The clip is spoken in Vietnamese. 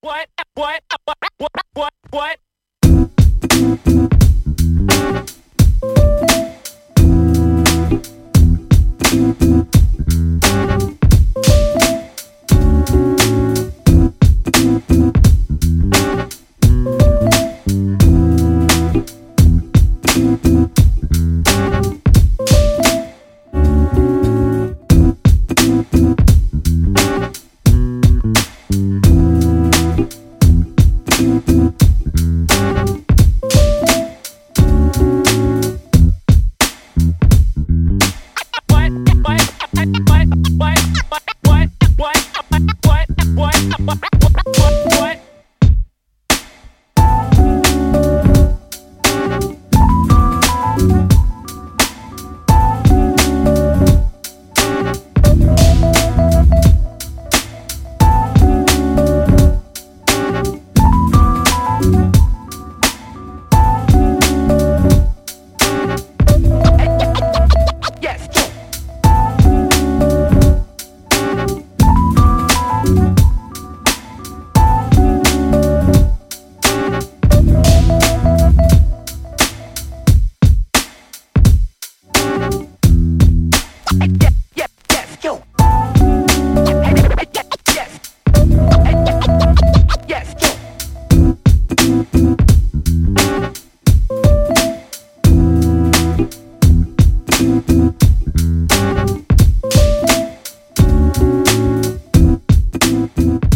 What? What? Ha ha ha! Thank you.